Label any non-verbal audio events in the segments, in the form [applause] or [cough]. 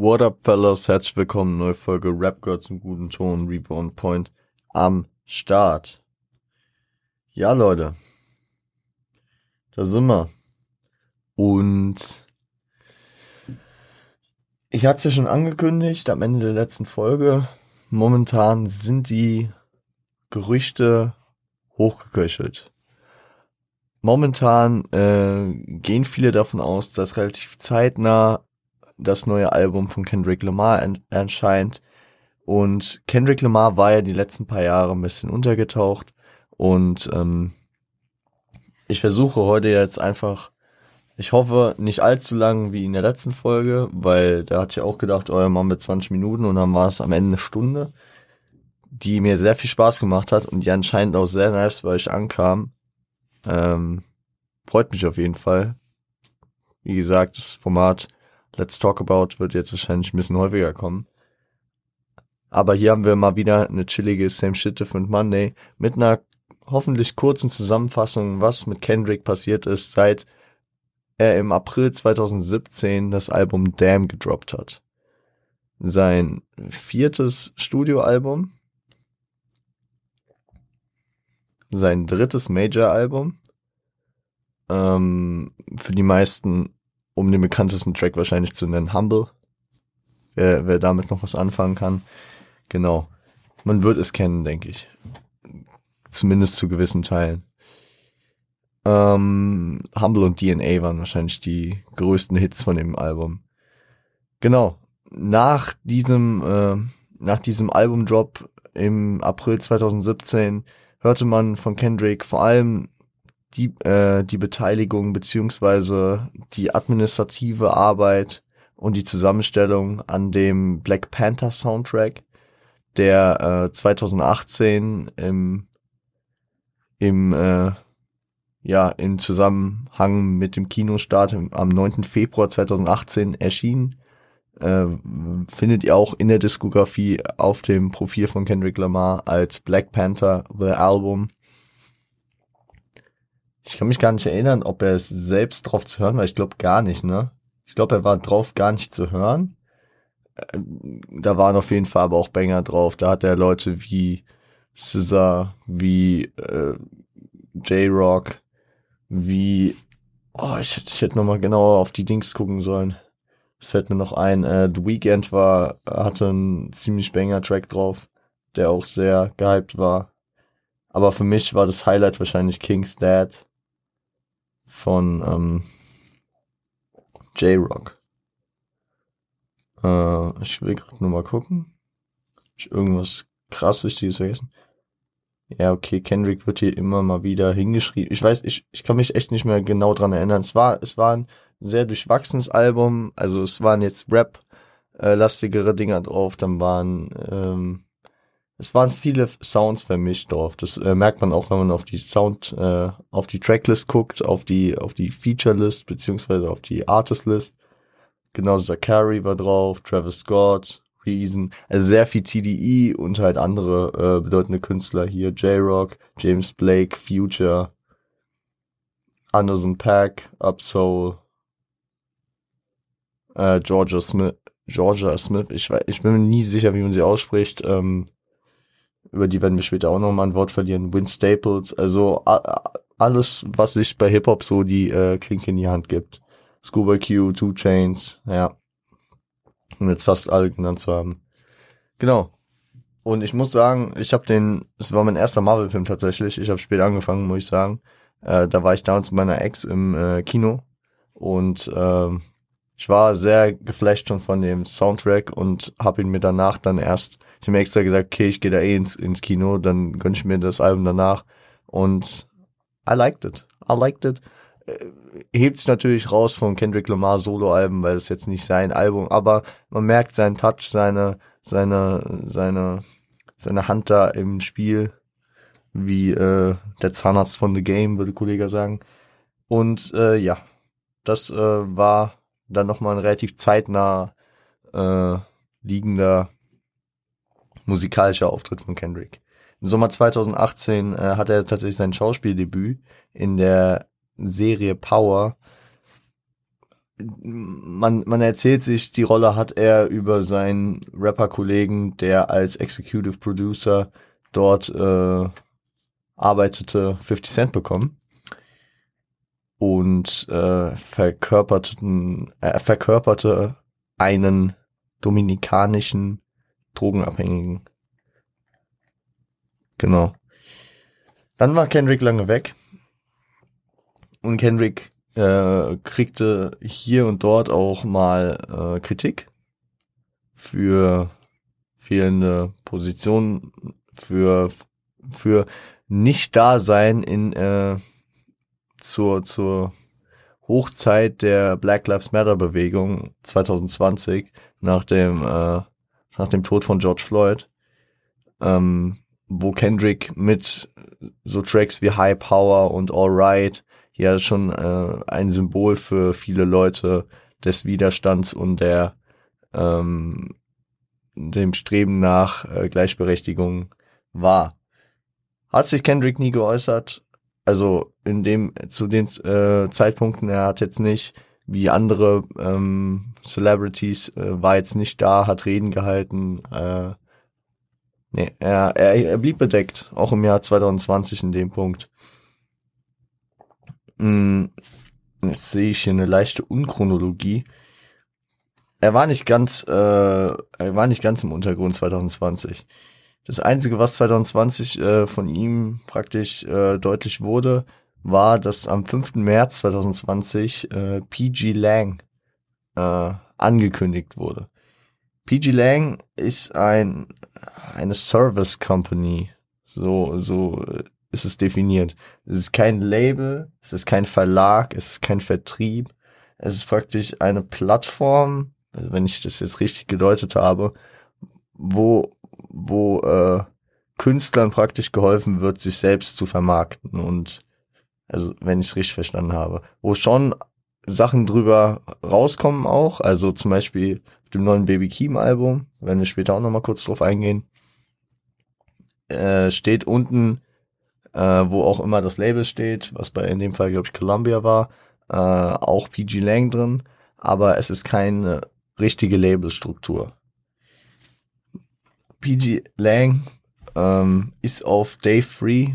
What up, fellas? Herzlich willkommen, neue Folge Rap Girl zum guten Ton, Reborn Point am Start. Ja, Leute. Da sind wir. Und ich hatte es ja schon angekündigt am Ende der letzten Folge. Momentan sind die Gerüchte hochgeköchelt. Momentan äh, gehen viele davon aus, dass relativ zeitnah das neue Album von Kendrick Lamar erscheint. Und Kendrick Lamar war ja die letzten paar Jahre ein bisschen untergetaucht. Und ähm, ich versuche heute jetzt einfach, ich hoffe nicht allzu lang wie in der letzten Folge, weil da hatte ich auch gedacht, oh, machen wir 20 Minuten und dann war es am Ende eine Stunde, die mir sehr viel Spaß gemacht hat und die anscheinend auch sehr nice bei euch ankam. Ähm, freut mich auf jeden Fall. Wie gesagt, das Format Let's Talk About wird jetzt wahrscheinlich ein bisschen häufiger kommen. Aber hier haben wir mal wieder eine chillige Same Shit Different Monday mit einer hoffentlich kurzen Zusammenfassung, was mit Kendrick passiert ist, seit er im April 2017 das Album Damn gedroppt hat. Sein viertes Studioalbum, sein drittes Major-Album, ähm, für die meisten um den bekanntesten Track wahrscheinlich zu nennen, Humble. Wer, wer damit noch was anfangen kann. Genau. Man wird es kennen, denke ich. Zumindest zu gewissen Teilen. Ähm, Humble und DNA waren wahrscheinlich die größten Hits von dem Album. Genau. Nach diesem, äh, nach diesem Albumdrop im April 2017 hörte man von Kendrick vor allem die, äh, die Beteiligung beziehungsweise die administrative Arbeit und die Zusammenstellung an dem Black Panther Soundtrack, der äh, 2018 im, im äh, ja, im Zusammenhang mit dem Kinostart am 9. Februar 2018 erschien, äh, findet ihr auch in der Diskografie auf dem Profil von Kendrick Lamar als Black Panther The Album ich kann mich gar nicht erinnern, ob er es selbst drauf zu hören war. Ich glaube gar nicht, ne? Ich glaube, er war drauf gar nicht zu hören. Äh, da waren auf jeden Fall aber auch Banger drauf. Da hat er Leute wie Scissor, wie äh, J-Rock, wie Oh, ich, ich hätte nochmal genauer auf die Dings gucken sollen. Es fällt mir noch ein. Äh, The Weeknd war, hatte einen ziemlich banger Track drauf, der auch sehr gehypt war. Aber für mich war das Highlight wahrscheinlich King's Dad von ähm, J-Rock. Äh, ich will gerade nur mal gucken. Hab ich irgendwas krass Wichtiges vergessen? Ja, okay, Kendrick wird hier immer mal wieder hingeschrieben. Ich weiß, ich, ich kann mich echt nicht mehr genau dran erinnern. Es war, es war ein sehr durchwachsenes Album. Also es waren jetzt Rap-lastigere äh, Dinger drauf. Dann waren ähm, es waren viele Sounds vermischt drauf. Das äh, merkt man auch, wenn man auf die Sound, äh, auf die Tracklist guckt, auf die, auf die Feature-List, beziehungsweise auf die Artist-List. Genauso Zachary war drauf, Travis Scott, Reason, also sehr viel TDE und halt andere äh, bedeutende Künstler hier, J-Rock, James Blake, Future, Anderson Pack, Upsoul, äh, Georgia Smith, Georgia Smith, ich, ich bin mir nie sicher, wie man sie ausspricht, ähm, über die werden wir später auch nochmal ein Wort verlieren, Win Staples, also alles, was sich bei Hip-Hop so die äh, Klinke in die Hand gibt. Scuba Q, Two Chains, ja. Um jetzt fast alle genannt zu haben. Genau. Und ich muss sagen, ich habe den, es war mein erster Marvel-Film tatsächlich. Ich habe spät angefangen, muss ich sagen. Äh, da war ich damals mit meiner Ex im äh, Kino und äh, ich war sehr geflasht schon von dem Soundtrack und habe ihn mir danach dann erst ich habe mir extra gesagt, okay, ich gehe da eh ins, ins Kino, dann gönn ich mir das Album danach. Und I liked it. I liked it. Äh, hebt sich natürlich raus von Kendrick Lamar Solo-Alben, weil das jetzt nicht sein Album, aber man merkt seinen Touch, seine, seine, seine, seine Hand da im Spiel, wie äh, der Zahnarzt von The Game, würde Kollege sagen. Und äh, ja, das äh, war dann nochmal ein relativ zeitnah äh, liegender musikalischer Auftritt von Kendrick. Im Sommer 2018 äh, hat er tatsächlich sein Schauspieldebüt in der Serie Power man, man erzählt sich, die Rolle hat er über seinen Rapper-Kollegen, der als Executive Producer dort äh, arbeitete, 50 Cent bekommen und äh, verkörperten, äh, verkörperte einen dominikanischen Drogenabhängigen. Genau. Dann war Kendrick lange weg und Kendrick äh, kriegte hier und dort auch mal äh, Kritik für fehlende Positionen, für für nicht da sein in äh, zur zur Hochzeit der Black Lives Matter Bewegung 2020 nach dem äh, nach dem Tod von George Floyd, ähm, wo Kendrick mit so Tracks wie High Power und All Right ja schon äh, ein Symbol für viele Leute des Widerstands und der ähm, dem Streben nach äh, Gleichberechtigung war. Hat sich Kendrick nie geäußert, also in dem zu den äh, Zeitpunkten, er hat jetzt nicht wie andere ähm, Celebrities äh, war jetzt nicht da, hat Reden gehalten. Äh, nee, er, er, er blieb bedeckt, auch im Jahr 2020 in dem Punkt. Hm, jetzt sehe ich hier eine leichte Unchronologie. Er war nicht ganz, äh, er war nicht ganz im Untergrund 2020. Das Einzige, was 2020 äh, von ihm praktisch äh, deutlich wurde, war, dass am 5. März 2020 äh, PG Lang äh, angekündigt wurde. PG Lang ist ein eine Service Company, so so ist es definiert. Es ist kein Label, es ist kein Verlag, es ist kein Vertrieb. Es ist praktisch eine Plattform, also wenn ich das jetzt richtig gedeutet habe, wo, wo äh, Künstlern praktisch geholfen wird, sich selbst zu vermarkten und also wenn ich es richtig verstanden habe, wo schon Sachen drüber rauskommen auch, also zum Beispiel auf dem neuen Baby Keem Album, wenn wir später auch nochmal kurz drauf eingehen, äh, steht unten äh, wo auch immer das Label steht, was bei in dem Fall, glaube ich, Columbia war, äh, auch PG Lang drin, aber es ist keine richtige Labelstruktur. PG Lang ähm, ist auf Dave Free,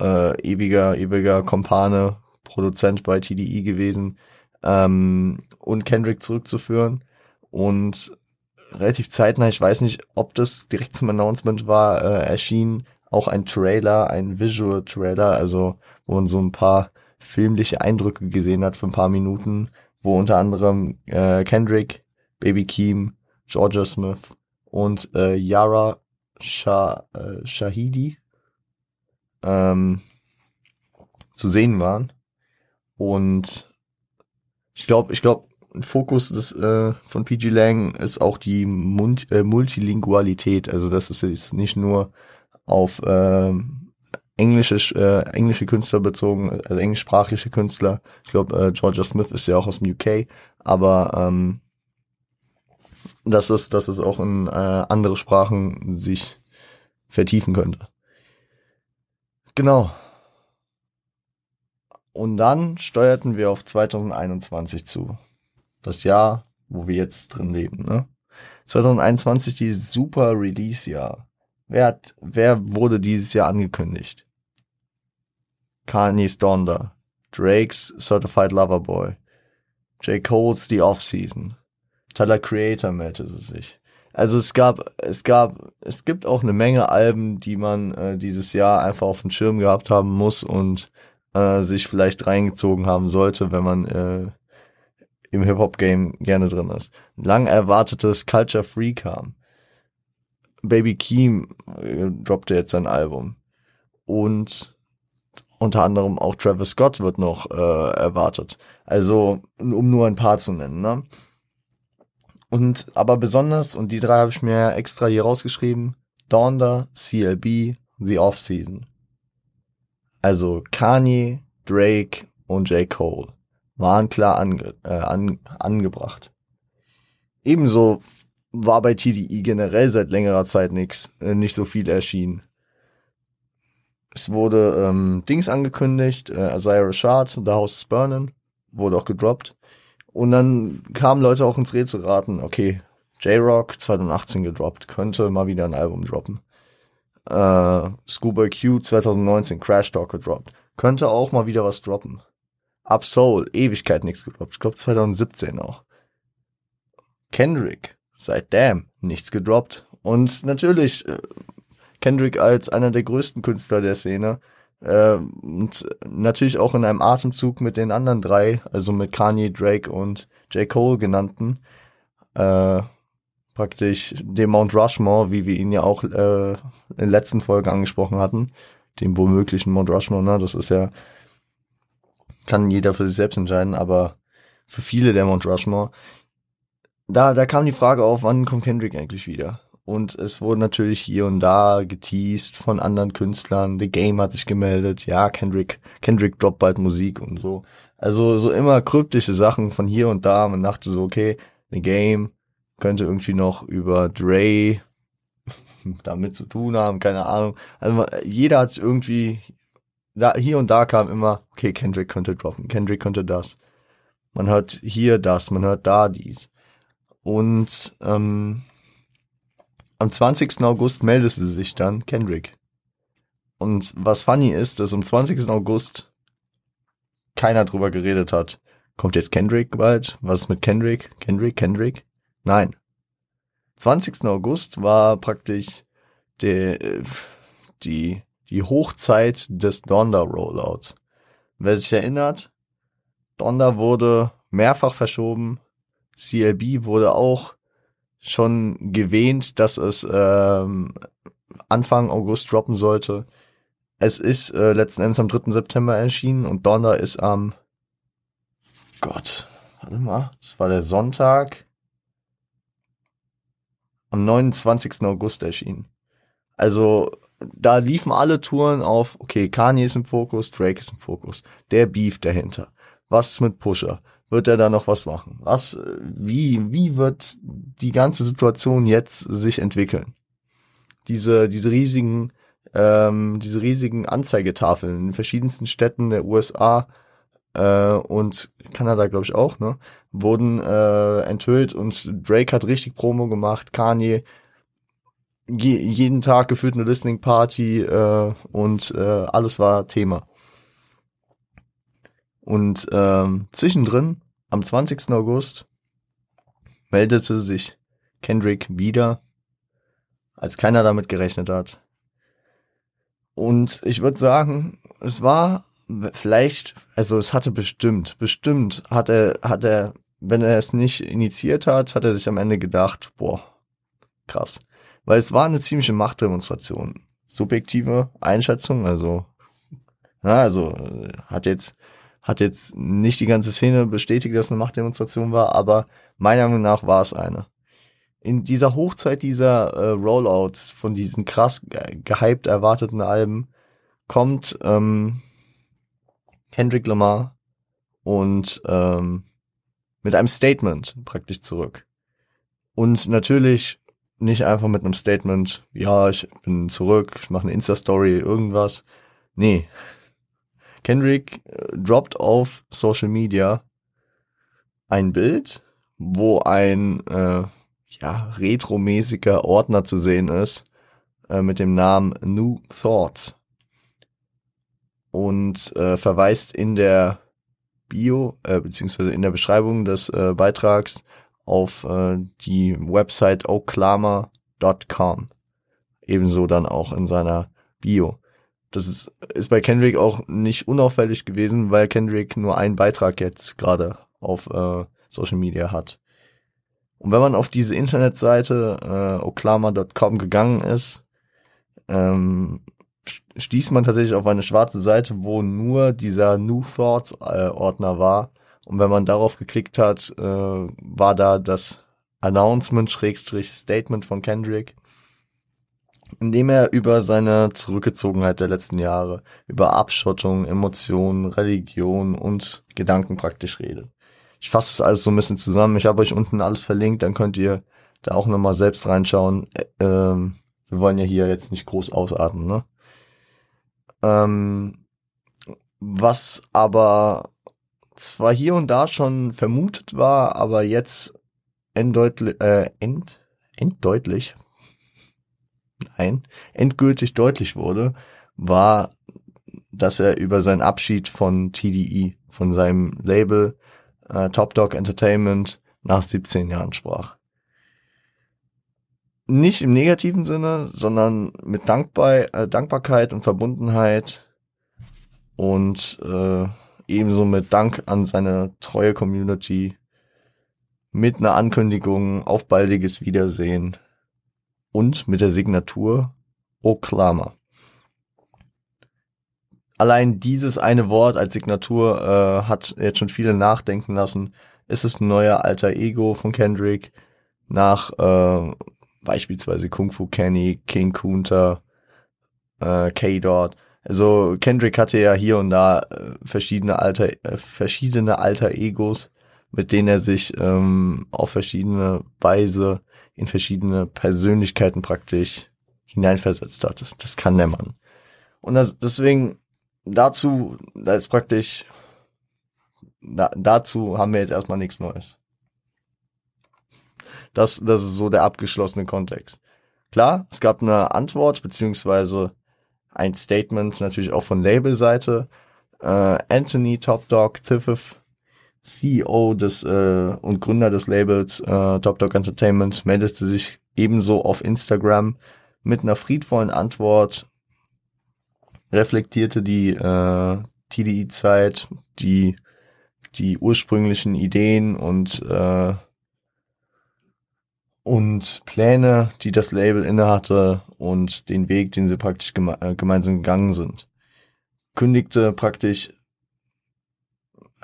äh, ewiger, ewiger Kompane, Produzent bei TDE gewesen, ähm, und Kendrick zurückzuführen. Und relativ zeitnah, ich weiß nicht, ob das direkt zum Announcement war, äh, erschien auch ein Trailer, ein Visual Trailer, also wo man so ein paar filmliche Eindrücke gesehen hat für ein paar Minuten, wo unter anderem äh, Kendrick, Baby Keem, Georgia Smith und äh, Yara Shah, äh, Shahidi ähm, zu sehen waren. Und ich glaube, ich glaube, ein Fokus des, äh, von PG Lang ist auch die Mund, äh, Multilingualität. Also das ist jetzt nicht nur auf äh, englische äh, englische Künstler bezogen, also englischsprachliche Künstler. Ich glaube, äh, Georgia Smith ist ja auch aus dem UK, aber ähm, dass es, dass es auch in äh, andere Sprachen sich vertiefen könnte. Genau. Und dann steuerten wir auf 2021 zu. Das Jahr, wo wir jetzt drin leben. Ne? 2021 die super Release-Jahr. Wer hat, wer wurde dieses Jahr angekündigt? Kanye's Donda, Drake's Certified Lover Boy, J. Cole's The Off-Season, Tyler Creator meldete sich. Also es gab, es gab, es gibt auch eine Menge Alben, die man äh, dieses Jahr einfach auf dem Schirm gehabt haben muss und äh, sich vielleicht reingezogen haben sollte, wenn man äh, im Hip-Hop-Game gerne drin ist. Lang erwartetes Culture Free kam. Baby Keem äh, droppte jetzt sein Album. Und unter anderem auch Travis Scott wird noch äh, erwartet. Also, um nur ein paar zu nennen, ne? Und aber besonders, und die drei habe ich mir extra hier rausgeschrieben, Donda, CLB, The Off-Season. Also Kanye, Drake und J. Cole waren klar ange, äh, an, angebracht. Ebenso war bei TDI generell seit längerer Zeit nichts, äh, nicht so viel erschienen. Es wurde ähm, Dings angekündigt, äh, Isaiah Rashad, The House is Burning, wurde auch gedroppt. Und dann kamen Leute auch ins Rätsel raten, okay, J-Rock 2018 gedroppt, könnte mal wieder ein Album droppen. Äh, Schoolboy Q 2019 Crash Talk gedroppt, könnte auch mal wieder was droppen. Up Soul, Ewigkeit nichts gedroppt, ich glaube 2017 auch. Kendrick, seit Damn, nichts gedroppt. Und natürlich äh, Kendrick als einer der größten Künstler der Szene, äh, und natürlich auch in einem Atemzug mit den anderen drei, also mit Kanye, Drake und J. Cole genannten, äh, praktisch dem Mount Rushmore, wie wir ihn ja auch äh, in der letzten Folge angesprochen hatten, dem womöglichen Mount Rushmore, ne? Das ist ja, kann jeder für sich selbst entscheiden, aber für viele der Mount Rushmore. Da, da kam die Frage auf, wann kommt Kendrick eigentlich wieder? Und es wurde natürlich hier und da geteased von anderen Künstlern. The Game hat sich gemeldet. Ja, Kendrick, Kendrick droppt bald Musik und so. Also so immer kryptische Sachen von hier und da. Man dachte so, okay, The Game könnte irgendwie noch über Dre [laughs] damit zu tun haben, keine Ahnung. Also jeder hat irgendwie, da, hier und da kam immer, okay, Kendrick könnte droppen, Kendrick könnte das. Man hört hier das, man hört da dies. Und ähm, am 20. August meldete sich dann Kendrick. Und was funny ist, dass am 20. August keiner drüber geredet hat. Kommt jetzt Kendrick bald? Was ist mit Kendrick? Kendrick? Kendrick? Nein. 20. August war praktisch der, die, die Hochzeit des Donda Rollouts. Wer sich erinnert, Donda wurde mehrfach verschoben. CLB wurde auch schon gewähnt, dass es ähm, Anfang August droppen sollte. Es ist äh, letzten Endes am 3. September erschienen und Donner ist am Gott, warte mal, das war der Sonntag am 29. August erschienen. Also da liefen alle Touren auf, okay, Kanye ist im Fokus, Drake ist im Fokus, der Beef dahinter. Was ist mit Pusher? Wird er da noch was machen? Was, wie, wie wird die ganze Situation jetzt sich entwickeln? Diese, diese riesigen, ähm, diese riesigen Anzeigetafeln in verschiedensten Städten der USA äh, und Kanada, glaube ich, auch, ne, wurden äh, enthüllt und Drake hat richtig Promo gemacht, Kanye je, jeden Tag gefühlt eine Listening Party äh, und äh, alles war Thema. Und ähm, zwischendrin, am 20. August, meldete sich Kendrick wieder, als keiner damit gerechnet hat. Und ich würde sagen, es war vielleicht, also es hatte bestimmt, bestimmt hat er, hat er, wenn er es nicht initiiert hat, hat er sich am Ende gedacht, boah, krass. Weil es war eine ziemliche Machtdemonstration. Subjektive Einschätzung, also, ja, also hat jetzt hat jetzt nicht die ganze Szene bestätigt, dass es eine Machtdemonstration war, aber meiner Meinung nach war es eine. In dieser Hochzeit dieser äh, Rollouts von diesen krass gehypt erwarteten Alben kommt ähm, Kendrick Lamar und ähm, mit einem Statement praktisch zurück. Und natürlich nicht einfach mit einem Statement, ja, ich bin zurück, ich mache eine Insta-Story, irgendwas. Nee, Kendrick äh, droppt auf Social Media ein Bild, wo ein äh, ja, retromäßiger Ordner zu sehen ist äh, mit dem Namen New Thoughts und äh, verweist in der Bio äh, beziehungsweise in der Beschreibung des äh, Beitrags auf äh, die Website oklama.com. Ebenso dann auch in seiner Bio. Das ist, ist bei Kendrick auch nicht unauffällig gewesen, weil Kendrick nur einen Beitrag jetzt gerade auf äh, Social Media hat. Und wenn man auf diese Internetseite äh, oklama.com gegangen ist, ähm, stieß man tatsächlich auf eine schwarze Seite, wo nur dieser New Thoughts äh, Ordner war. Und wenn man darauf geklickt hat, äh, war da das Announcement-Statement von Kendrick indem er über seine Zurückgezogenheit der letzten Jahre, über Abschottung, Emotionen, Religion und Gedanken praktisch redet. Ich fasse es alles so ein bisschen zusammen. Ich habe euch unten alles verlinkt, dann könnt ihr da auch nochmal selbst reinschauen. Ähm, wir wollen ja hier jetzt nicht groß ausatmen, ne? Ähm, was aber zwar hier und da schon vermutet war, aber jetzt enddeutlich, äh, end, enddeutlich, nein, endgültig deutlich wurde, war, dass er über seinen Abschied von TDE, von seinem Label äh, Top Dog Entertainment nach 17 Jahren sprach. Nicht im negativen Sinne, sondern mit Dankbar äh, Dankbarkeit und Verbundenheit und äh, ebenso mit Dank an seine treue Community mit einer Ankündigung auf baldiges Wiedersehen und mit der Signatur Oklama. Allein dieses eine Wort als Signatur äh, hat jetzt schon viele nachdenken lassen. Ist es ein neuer alter Ego von Kendrick nach äh, beispielsweise Kung Fu Kenny, King Kunta, äh, K-Dot also Kendrick hatte ja hier und da äh, verschiedene alter äh, verschiedene alter Egos, mit denen er sich ähm, auf verschiedene Weise in verschiedene Persönlichkeiten praktisch hineinversetzt hat. Das kann der Mann. Und das, deswegen dazu, da ist praktisch, da, dazu haben wir jetzt erstmal nichts Neues. Das, das ist so der abgeschlossene Kontext. Klar, es gab eine Antwort, beziehungsweise ein Statement natürlich auch von Labelseite. Äh, Anthony Top Dog Tiffith, CEO des äh, und Gründer des Labels äh, Top Dog Entertainment, meldete sich ebenso auf Instagram mit einer friedvollen Antwort, reflektierte die äh, TDI-Zeit, die die ursprünglichen Ideen und äh, und Pläne, die das Label innehatte und den Weg, den sie praktisch geme äh, gemeinsam gegangen sind. Kündigte praktisch,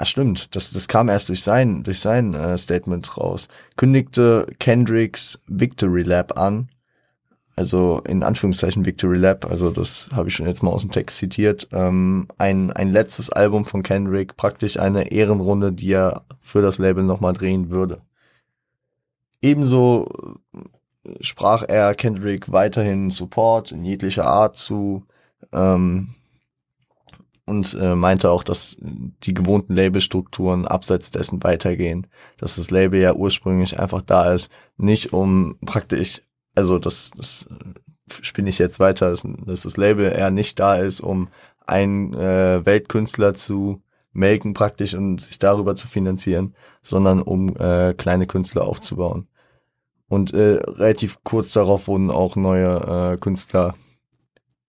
ah stimmt, das, das kam erst durch sein, durch sein äh, Statement raus, kündigte Kendricks Victory Lab an, also in Anführungszeichen Victory Lab, also das habe ich schon jetzt mal aus dem Text zitiert, ähm, ein, ein letztes Album von Kendrick, praktisch eine Ehrenrunde, die er für das Label nochmal drehen würde. Ebenso äh, sprach er Kendrick weiterhin Support in jeglicher Art zu. Ähm, und äh, meinte auch, dass die gewohnten Labelstrukturen abseits dessen weitergehen, dass das Label ja ursprünglich einfach da ist, nicht um praktisch, also das, das äh, spinne ich jetzt weiter, dass, dass das Label eher nicht da ist, um einen äh, Weltkünstler zu melken praktisch und sich darüber zu finanzieren, sondern um äh, kleine Künstler aufzubauen. Und äh, relativ kurz darauf wurden auch neue äh, Künstler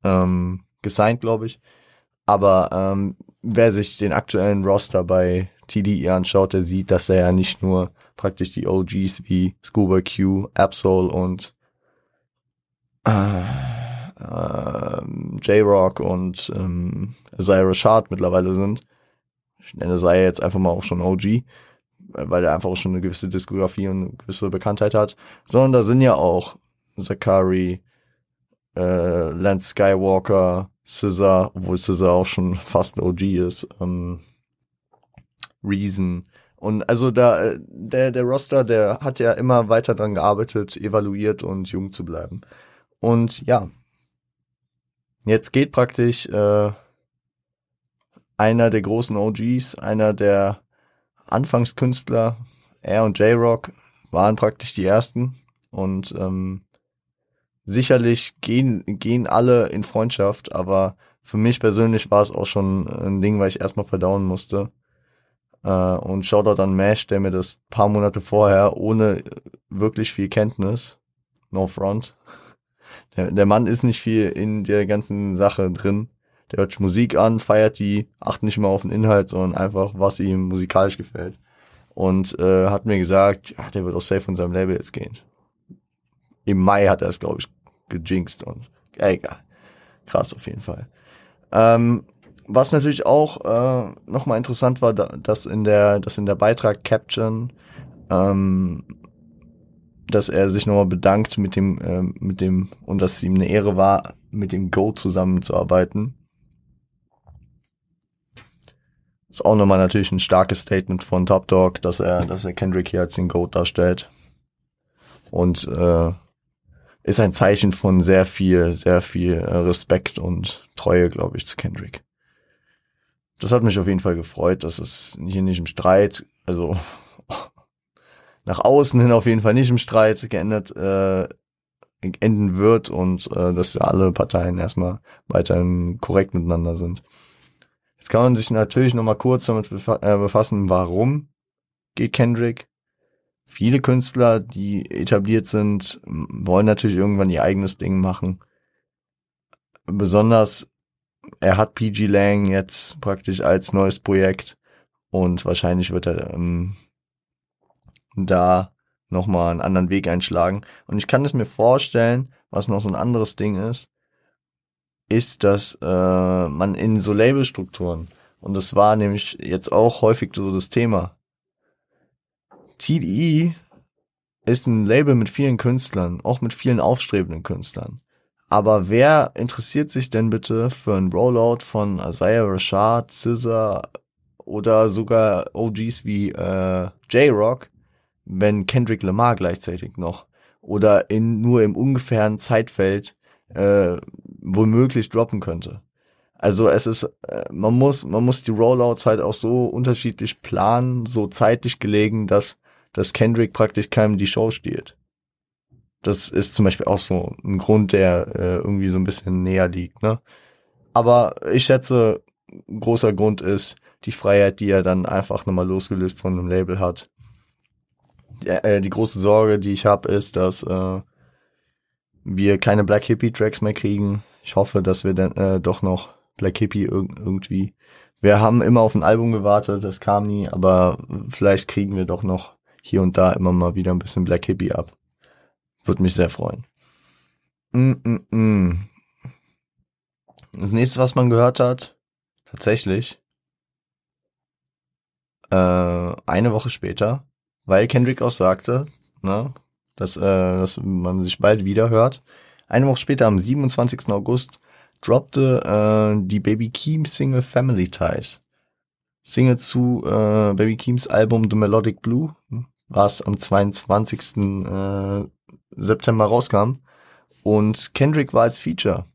ähm, gesigned, glaube ich. Aber ähm, wer sich den aktuellen Roster bei TDE anschaut, der sieht, dass er ja nicht nur praktisch die OGs wie Scuba Q, Absol und äh, äh, J-Rock und ähm, Zyra Shard mittlerweile sind. Ich nenne Zyra jetzt einfach mal auch schon OG weil er einfach auch schon eine gewisse Diskografie und eine gewisse Bekanntheit hat, sondern da sind ja auch Zakari, äh, Lance Skywalker, Scissor, obwohl Scissor auch schon fast ein OG ist, ähm, Reason. Und also da, äh, der, der Roster, der hat ja immer weiter dran gearbeitet, evaluiert und jung zu bleiben. Und ja, jetzt geht praktisch äh, einer der großen OGs, einer der Anfangskünstler, er und J-Rock waren praktisch die ersten und ähm, sicherlich gehen, gehen alle in Freundschaft, aber für mich persönlich war es auch schon ein Ding, weil ich erstmal verdauen musste. Äh, und Shoutout an Mash, der mir das paar Monate vorher ohne wirklich viel Kenntnis, no front, [laughs] der, der Mann ist nicht viel in der ganzen Sache drin, der hört Musik an, feiert die, achtet nicht mehr auf den Inhalt, sondern einfach, was ihm musikalisch gefällt. Und äh, hat mir gesagt, ja, der wird auch safe von seinem Label jetzt gehen. Im Mai hat er es, glaube ich, gejinxt und egal. Krass auf jeden Fall. Ähm, was natürlich auch äh, nochmal interessant war, dass in der, dass in der Beitrag Caption, ähm, dass er sich nochmal bedankt mit dem, äh, mit dem, und dass es ihm eine Ehre war, mit dem Go zusammenzuarbeiten. Ist auch nochmal natürlich ein starkes Statement von Top Dog, dass er, dass er Kendrick hier als den Goat darstellt. Und äh, ist ein Zeichen von sehr viel, sehr viel äh, Respekt und Treue, glaube ich, zu Kendrick. das hat mich auf jeden Fall gefreut, dass es hier nicht im Streit, also [laughs] nach außen hin auf jeden Fall nicht im Streit geendet äh, enden wird und äh, dass alle Parteien erstmal weiterhin korrekt miteinander sind. Jetzt kann man sich natürlich noch mal kurz damit befa äh, befassen, warum geht Kendrick. Viele Künstler, die etabliert sind, wollen natürlich irgendwann ihr eigenes Ding machen. Besonders er hat PG Lang jetzt praktisch als neues Projekt und wahrscheinlich wird er ähm, da nochmal einen anderen Weg einschlagen. Und ich kann es mir vorstellen, was noch so ein anderes Ding ist, ist, dass äh, man in so Labelstrukturen, und das war nämlich jetzt auch häufig so das Thema, TDE ist ein Label mit vielen Künstlern, auch mit vielen aufstrebenden Künstlern. Aber wer interessiert sich denn bitte für ein Rollout von Isaiah Rashad, Scissor oder sogar OGs wie äh, J-Rock, wenn Kendrick Lamar gleichzeitig noch oder in nur im ungefähren Zeitfeld äh, womöglich droppen könnte. Also es ist, äh, man muss, man muss die Rollouts halt auch so unterschiedlich planen, so zeitlich gelegen, dass, dass Kendrick praktisch keinem die Show stiehlt. Das ist zum Beispiel auch so ein Grund, der äh, irgendwie so ein bisschen näher liegt, ne? Aber ich schätze, großer Grund ist die Freiheit, die er dann einfach nochmal losgelöst von einem Label hat äh, die große Sorge, die ich habe, ist, dass äh, wir keine Black Hippie Tracks mehr kriegen. Ich hoffe, dass wir dann äh, doch noch Black Hippie irg irgendwie. Wir haben immer auf ein Album gewartet, das kam nie, aber vielleicht kriegen wir doch noch hier und da immer mal wieder ein bisschen Black Hippie ab. Würde mich sehr freuen. Mm -mm -mm. Das nächste, was man gehört hat, tatsächlich, äh, eine Woche später, weil Kendrick auch sagte, ne, dass, äh, dass man sich bald wieder hört. Eine Woche später, am 27. August, droppte äh, die Baby Keem Single Family Ties. Single zu äh, Baby Keems Album The Melodic Blue, was am 22. Äh, September rauskam. Und Kendrick war als Feature.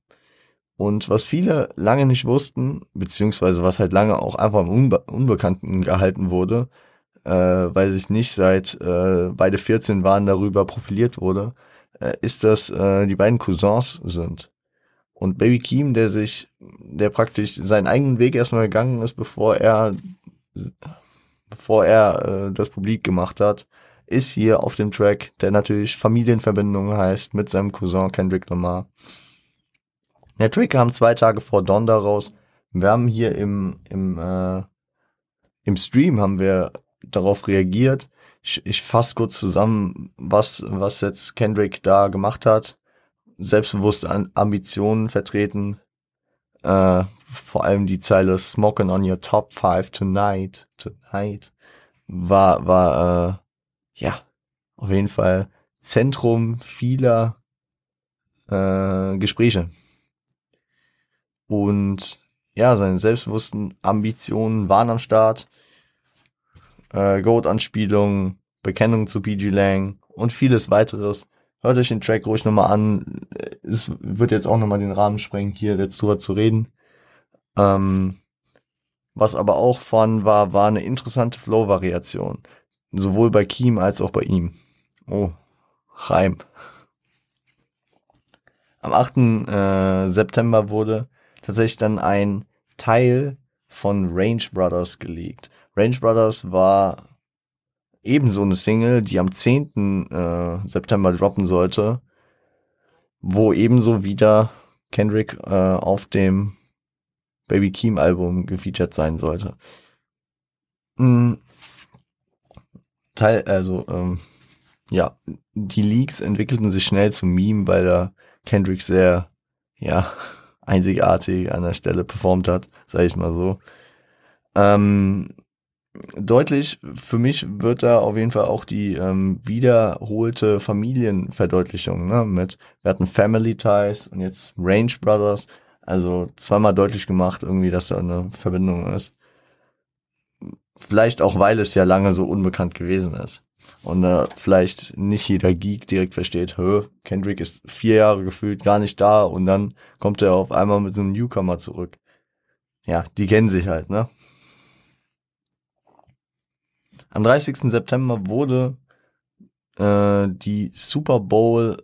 Und was viele lange nicht wussten, beziehungsweise was halt lange auch einfach im Unbe Unbekannten gehalten wurde, äh, weil sich nicht seit äh, beide 14 waren darüber profiliert wurde, äh, ist, dass äh, die beiden Cousins sind. Und Baby Keem, der sich, der praktisch seinen eigenen Weg erstmal gegangen ist, bevor er, bevor er äh, das publik gemacht hat, ist hier auf dem Track, der natürlich Familienverbindungen heißt, mit seinem Cousin Kendrick Lamar. Der Track kam zwei Tage vor Donda raus. Wir haben hier im, im, äh, im Stream haben wir darauf reagiert. Ich, ich fasse kurz zusammen, was, was jetzt Kendrick da gemacht hat. Selbstbewusste Ambitionen vertreten. Äh, vor allem die Zeile Smoking on your top five tonight, tonight, war, war, äh, ja, auf jeden Fall Zentrum vieler äh, Gespräche. Und ja, seine selbstbewussten Ambitionen waren am Start äh, Goat-Anspielungen, Bekennung zu PG Lang und vieles weiteres. Hört euch den Track ruhig nochmal an. Es wird jetzt auch nochmal den Rahmen sprengen, hier jetzt drüber zu reden. Ähm, was aber auch vorhanden war, war eine interessante Flow-Variation. Sowohl bei Keem als auch bei ihm. Oh, Reim. Am 8. Äh, September wurde tatsächlich dann ein Teil von Range Brothers geleakt. Range Brothers war ebenso eine Single, die am 10. Äh, September droppen sollte, wo ebenso wieder Kendrick äh, auf dem Baby Keem Album gefeatured sein sollte. Mhm. Teil, also, ähm, ja, die Leaks entwickelten sich schnell zum Meme, weil da Kendrick sehr, ja, [laughs] einzigartig an der Stelle performt hat, sag ich mal so. Ähm, deutlich für mich wird da auf jeden Fall auch die ähm, wiederholte Familienverdeutlichung, ne, mit, wir hatten Family Ties und jetzt Range Brothers, also zweimal deutlich gemacht, irgendwie, dass da eine Verbindung ist. Vielleicht auch, weil es ja lange so unbekannt gewesen ist. Und äh, vielleicht nicht jeder Geek direkt versteht, Hö, Kendrick ist vier Jahre gefühlt gar nicht da und dann kommt er auf einmal mit so einem Newcomer zurück. Ja, die kennen sich halt, ne? Am 30. September wurde äh, die Super Bowl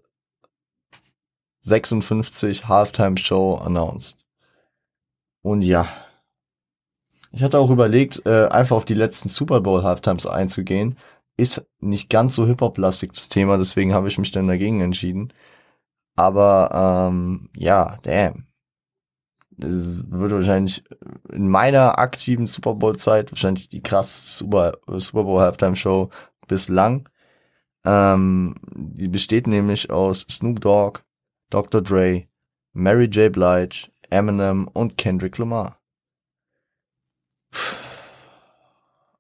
56 Halftime Show announced. Und ja, ich hatte auch überlegt, äh, einfach auf die letzten Super Bowl Halftimes einzugehen. Ist nicht ganz so Hip-Hop-lastig das Thema, deswegen habe ich mich dann dagegen entschieden. Aber ähm, ja, damn. Das wird wahrscheinlich in meiner aktiven Super Bowl-Zeit wahrscheinlich die krasse Super, Super Bowl Halftime Show bislang. Ähm, die besteht nämlich aus Snoop Dogg, Dr. Dre, Mary J. Blige, Eminem und Kendrick Lamar.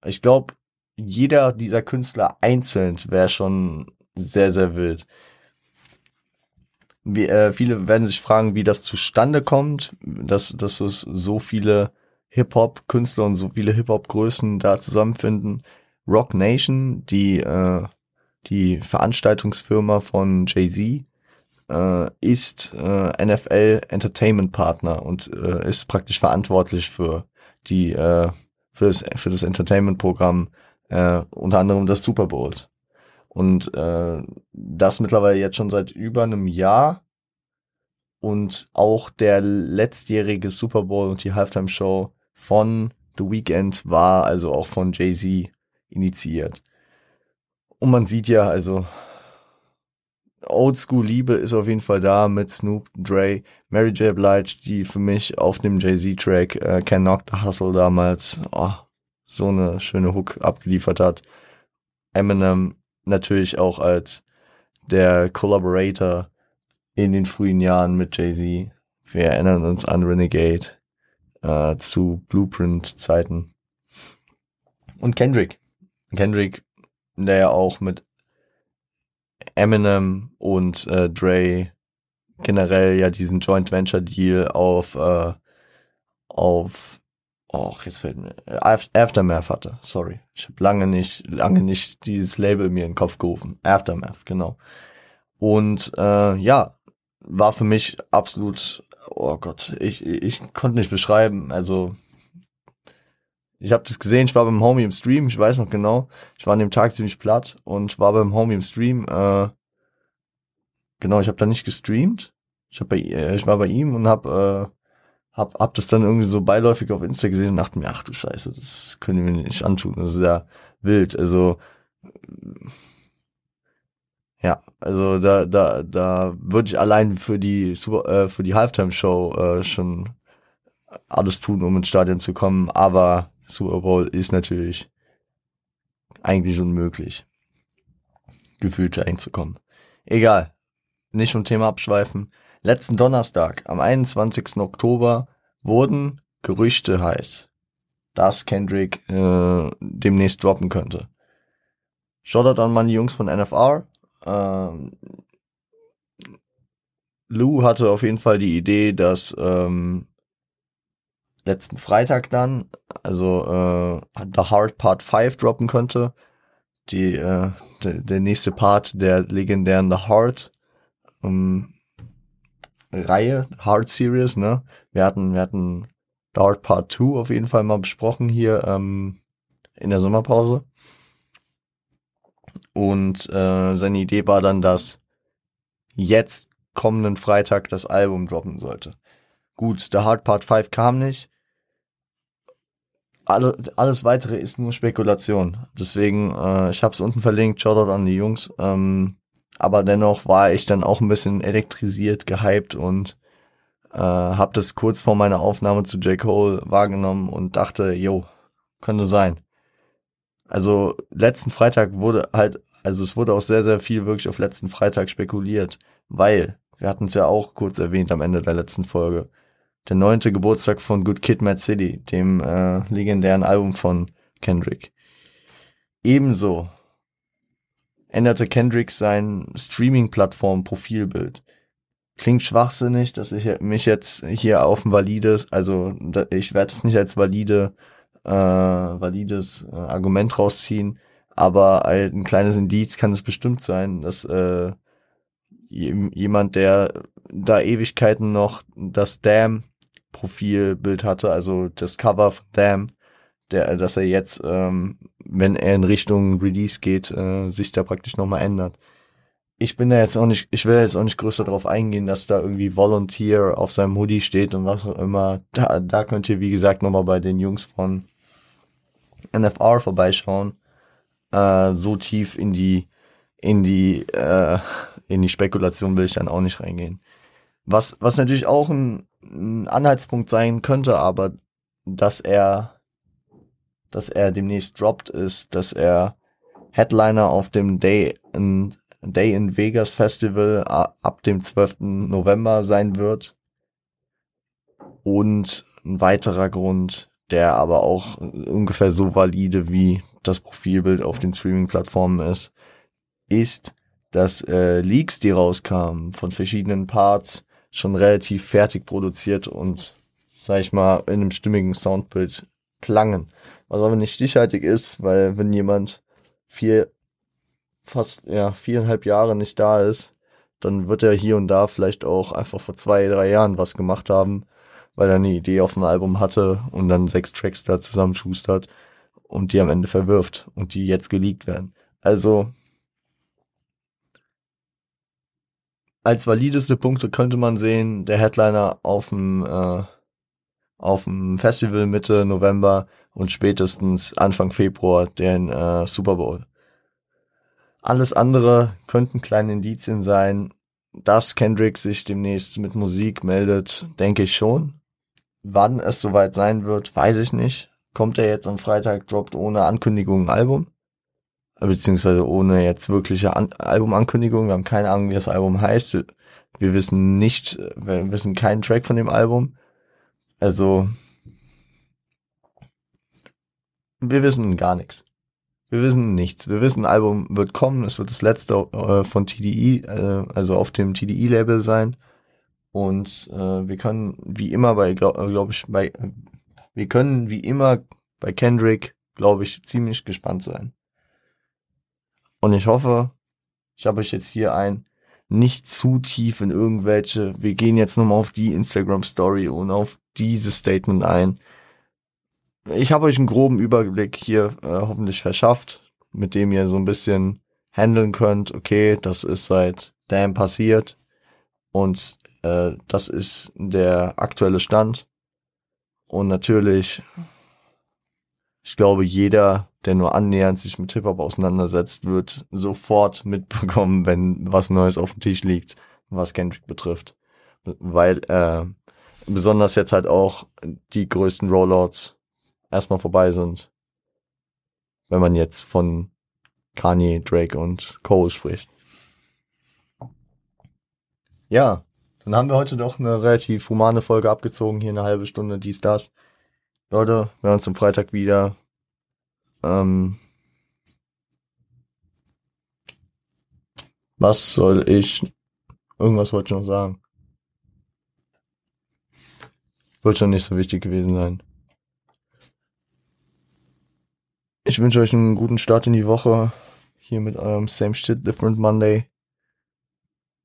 Ich glaube, jeder dieser Künstler einzeln wäre schon sehr, sehr wild. Wie, äh, viele werden sich fragen, wie das zustande kommt, dass, dass es so viele Hip-Hop-Künstler und so viele Hip-Hop-Größen da zusammenfinden. Rock Nation, die, äh, die Veranstaltungsfirma von Jay-Z, äh, ist äh, NFL Entertainment Partner und äh, ist praktisch verantwortlich für die äh, für das für das Entertainment Programm äh, unter anderem das Super Bowl und äh, das mittlerweile jetzt schon seit über einem Jahr und auch der letztjährige Super Bowl und die Halftime Show von The Weeknd war also auch von Jay-Z initiiert. Und man sieht ja, also Oldschool-Liebe ist auf jeden Fall da mit Snoop, Dre, Mary J. Blige, die für mich auf dem Jay-Z-Track äh, Can Knock the Hustle damals oh, so eine schöne Hook abgeliefert hat. Eminem natürlich auch als der Collaborator in den frühen Jahren mit Jay-Z. Wir erinnern uns an Renegade äh, zu Blueprint-Zeiten. Und Kendrick. Kendrick, der ja auch mit Eminem und äh, Dre generell ja diesen Joint Venture Deal auf äh, auf Och, jetzt fällt mir Aftermath hatte. Sorry, ich habe lange nicht lange nicht dieses Label mir in den Kopf gerufen. Aftermath, genau. Und äh, ja, war für mich absolut. Oh Gott, ich ich konnte nicht beschreiben. Also ich habe das gesehen, ich war beim Homie im Stream, ich weiß noch genau. Ich war an dem Tag ziemlich platt und war beim Homie im Stream. Äh, genau, ich habe da nicht gestreamt. Ich hab bei, äh, ich war bei ihm und hab, äh, hab, hab das dann irgendwie so beiläufig auf Insta gesehen und dachte mir, ach du Scheiße, das können wir nicht antun. Das ist ja wild. Also ja, also da, da, da würde ich allein für die Super, äh, für die Halftime-Show äh, schon alles tun, um ins Stadion zu kommen. Aber Super Bowl ist natürlich eigentlich unmöglich, gefühlt einzukommen. Egal, nicht vom Thema abschweifen. Letzten Donnerstag, am 21. Oktober, wurden Gerüchte heiß, dass Kendrick äh, demnächst droppen könnte. Shoutout an meine Jungs von NFR. Ähm, Lou hatte auf jeden Fall die Idee, dass ähm, letzten Freitag dann, also äh, The Hard Part 5 droppen könnte. Die, äh, de, der nächste Part der legendären The Hard ähm, Reihe, Hard Series, ne? Wir hatten, wir hatten The Hard Part 2 auf jeden Fall mal besprochen hier ähm, in der Sommerpause. Und äh, seine Idee war dann, dass jetzt kommenden Freitag das Album droppen sollte. Gut, The Hard Part 5 kam nicht alle, alles weitere ist nur Spekulation. Deswegen, äh, ich habe es unten verlinkt, Shoutout an die Jungs. Ähm, aber dennoch war ich dann auch ein bisschen elektrisiert, gehypt und äh, habe das kurz vor meiner Aufnahme zu J. Cole wahrgenommen und dachte, yo, könnte sein. Also letzten Freitag wurde halt, also es wurde auch sehr, sehr viel wirklich auf letzten Freitag spekuliert, weil, wir hatten es ja auch kurz erwähnt am Ende der letzten Folge, der neunte Geburtstag von Good Kid, Mad City, dem äh, legendären Album von Kendrick. Ebenso änderte Kendrick sein Streaming-Plattform-Profilbild. Klingt schwachsinnig, dass ich mich jetzt hier auf ein valides, also ich werde es nicht als valide, äh, valides äh, Argument rausziehen, aber ein kleines Indiz kann es bestimmt sein, dass äh, jemand, der da Ewigkeiten noch das Damn Profilbild hatte, also das Cover von Damn, der, dass er jetzt, ähm, wenn er in Richtung Release geht, äh, sich da praktisch nochmal ändert. Ich bin da jetzt auch nicht, ich will jetzt auch nicht größer darauf eingehen, dass da irgendwie Volunteer auf seinem Hoodie steht und was auch immer. Da, da könnt ihr, wie gesagt, nochmal bei den Jungs von NFR vorbeischauen. Äh, so tief in die, in die, äh, in die Spekulation will ich dann auch nicht reingehen. Was, was natürlich auch ein, ein Anhaltspunkt sein könnte, aber dass er, dass er demnächst droppt, ist, dass er Headliner auf dem Day in, Day in Vegas Festival ab dem 12. November sein wird. Und ein weiterer Grund, der aber auch ungefähr so valide wie das Profilbild auf den Streaming-Plattformen ist, ist, dass äh, Leaks, die rauskamen von verschiedenen Parts, schon relativ fertig produziert und, sag ich mal, in einem stimmigen Soundbild klangen. Was aber nicht stichhaltig ist, weil wenn jemand vier, fast, ja, viereinhalb Jahre nicht da ist, dann wird er hier und da vielleicht auch einfach vor zwei, drei Jahren was gemacht haben, weil er eine Idee auf dem Album hatte und dann sechs Tracks da zusammenschustert und die am Ende verwirft und die jetzt geleakt werden. Also als valideste Punkte könnte man sehen, der Headliner auf dem äh, auf dem Festival Mitte November und spätestens Anfang Februar den äh, Super Bowl. Alles andere könnten kleine Indizien sein, dass Kendrick sich demnächst mit Musik meldet, denke ich schon. Wann es soweit sein wird, weiß ich nicht. Kommt er jetzt am Freitag, droppt ohne Ankündigung ein Album? Beziehungsweise ohne jetzt wirkliche An Albumankündigung. Wir haben keine Ahnung, wie das Album heißt. Wir, wissen nicht, wir wissen keinen Track von dem Album. Also, wir wissen gar nichts. Wir wissen nichts. Wir wissen, ein Album wird kommen. Es wird das letzte äh, von TDI, äh, also auf dem TDI-Label sein. Und äh, wir können wie immer bei, glaube glaub ich, bei, wir können wie immer bei Kendrick, glaube ich, ziemlich gespannt sein. Und ich hoffe, ich habe euch jetzt hier ein nicht zu tief in irgendwelche, wir gehen jetzt nochmal auf die Instagram Story und auf dieses Statement ein. Ich habe euch einen groben Überblick hier äh, hoffentlich verschafft, mit dem ihr so ein bisschen handeln könnt. Okay, das ist seit Damn passiert und äh, das ist der aktuelle Stand. Und natürlich, ich glaube, jeder der nur annähernd sich mit Hip-Hop auseinandersetzt, wird sofort mitbekommen, wenn was Neues auf dem Tisch liegt, was Kendrick betrifft. Weil äh, besonders jetzt halt auch die größten Rollouts erstmal vorbei sind. Wenn man jetzt von Kanye, Drake und Cole spricht. Ja, dann haben wir heute doch eine relativ humane Folge abgezogen, hier eine halbe Stunde, dies, das. Leute, wir hören uns am Freitag wieder. Ähm, was soll ich? Irgendwas wollte ich noch sagen. Wird schon nicht so wichtig gewesen sein. Ich wünsche euch einen guten Start in die Woche. Hier mit eurem Same Shit Different Monday.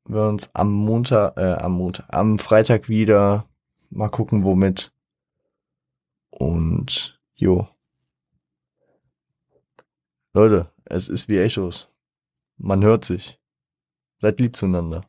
Wir uns am Montag, äh, am Montag, am Freitag wieder. Mal gucken, womit. Und jo. Leute, es ist wie Echos. Man hört sich. Seid lieb zueinander.